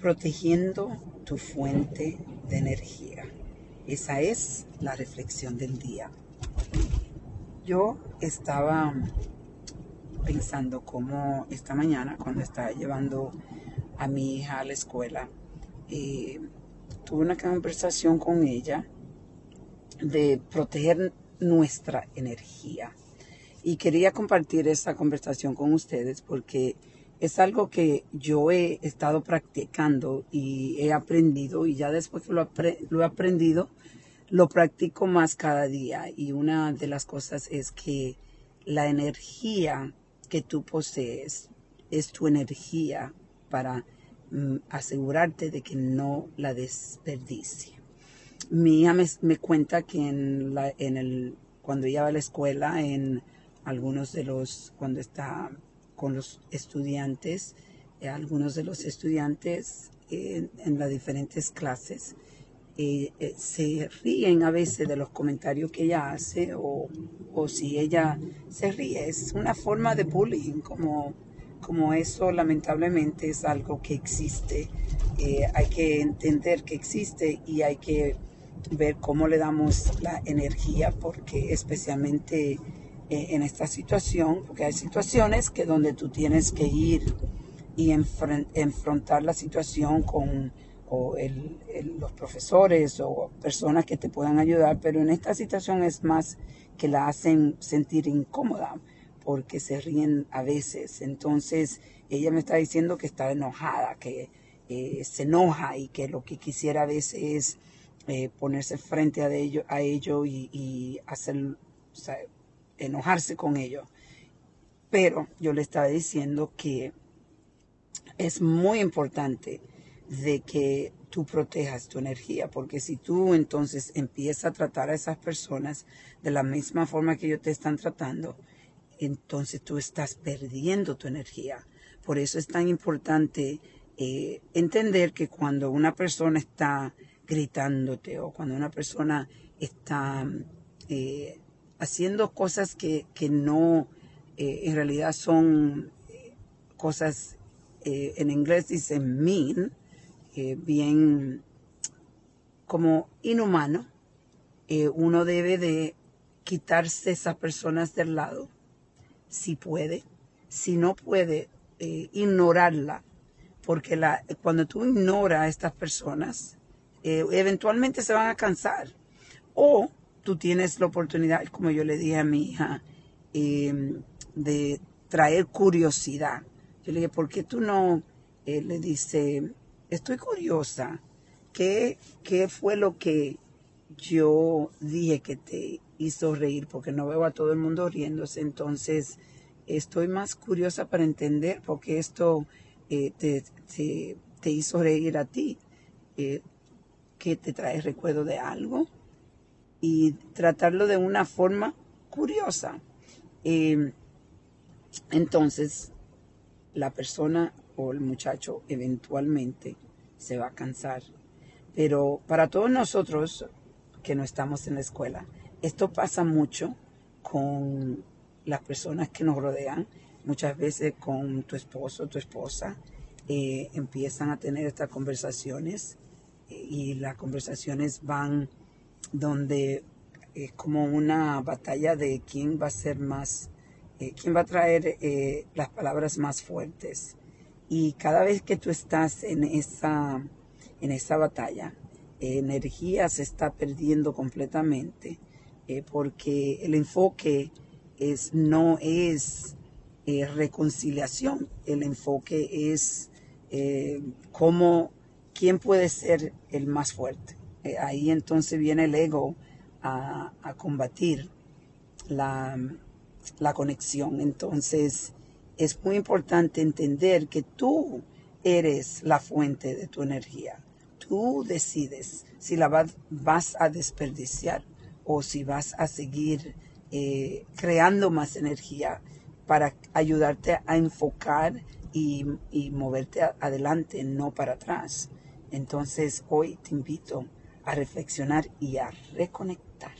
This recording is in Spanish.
protegiendo tu fuente de energía. Esa es la reflexión del día. Yo estaba pensando cómo esta mañana, cuando estaba llevando a mi hija a la escuela, eh, tuve una conversación con ella de proteger nuestra energía. Y quería compartir esa conversación con ustedes porque es algo que yo he estado practicando y he aprendido y ya después que lo, he aprendido, lo practico más cada día. Y una de las cosas es que la energía que tú posees es tu energía para mm, asegurarte de que no la desperdicie. Mi hija me, cuenta que en, la, en el, cuando ella va a la escuela, en algunos de los, cuando está con los estudiantes, eh, algunos de los estudiantes en, las diferentes clases eh, eh, se ríen a veces de los comentarios que ella hace o, o, si ella se ríe. Es una forma de bullying, como, como eso lamentablemente es algo que existe. hay que entender que existe y hay que ver cómo le damos la energía, porque especialmente eh, en esta situación, porque hay situaciones que donde tú tienes que ir y enfrentar la situación con los profesores o personas que te puedan ayudar, pero en esta situación es más que la hacen sentir incómoda porque se ríen a veces. Entonces ella me está diciendo que está enojada, que eh, se enoja y que lo que quisiera a veces es eh, ponerse frente a ello, a ello y, hacer, enojarse con ellos. Pero yo le estaba diciendo que es muy importante de que tú protejas tu energía, porque si tú entonces empiezas a tratar a esas personas de la misma forma que ellos te están tratando, entonces tú estás perdiendo tu energía. Por eso es tan importante eh, entender que cuando una persona está gritándote o cuando una persona está eh, haciendo cosas que, no eh, en realidad son eh, cosas, eh, en inglés dicen mean, bien como inhumano, uno debe de quitarse esas personas del lado, si puede, si no puede, ignorarla, porque la, cuando tú ignoras a estas personas, eventualmente se van a cansar. O tú tienes la oportunidad, como yo le dije a mi hija, em, de traer curiosidad. Yo le dije, ¿por qué tú no? Él le dice, estoy curiosa. ¿Qué, ¿Qué fue lo que yo dije que te hizo reír? Porque no veo a todo el mundo riéndose. Entonces, estoy más curiosa para entender por qué esto eh, te, te, hizo reír a ti. Eh, ¿Que te trae recuerdo de algo? Y tratarlo de una forma curiosa. Eh, entonces, la persona o el muchacho eventualmente se va a cansar. Pero para todos nosotros que no estamos en la escuela, esto pasa mucho con las personas que nos rodean, muchas veces con tu esposo, tu esposa, eh, empiezan a tener estas conversaciones eh, y las conversaciones van donde es como una batalla de quién va a ser más, eh, quién va a traer eh, las palabras más fuertes. Y cada vez que tú estás en esa, en esa batalla, energía se está perdiendo completamente eh, porque el enfoque es, no es reconciliación, el enfoque es cómo, quién puede ser el más fuerte. Eh, ahí entonces viene el ego a, combatir la, conexión. Entonces es muy importante entender que tú eres la fuente de tu energía. Tú decides si la vas a desperdiciar o si vas a seguir eh, creando más energía para ayudarte a enfocar y, y moverte adelante, no para atrás. Entonces hoy te invito a reflexionar y a reconectar.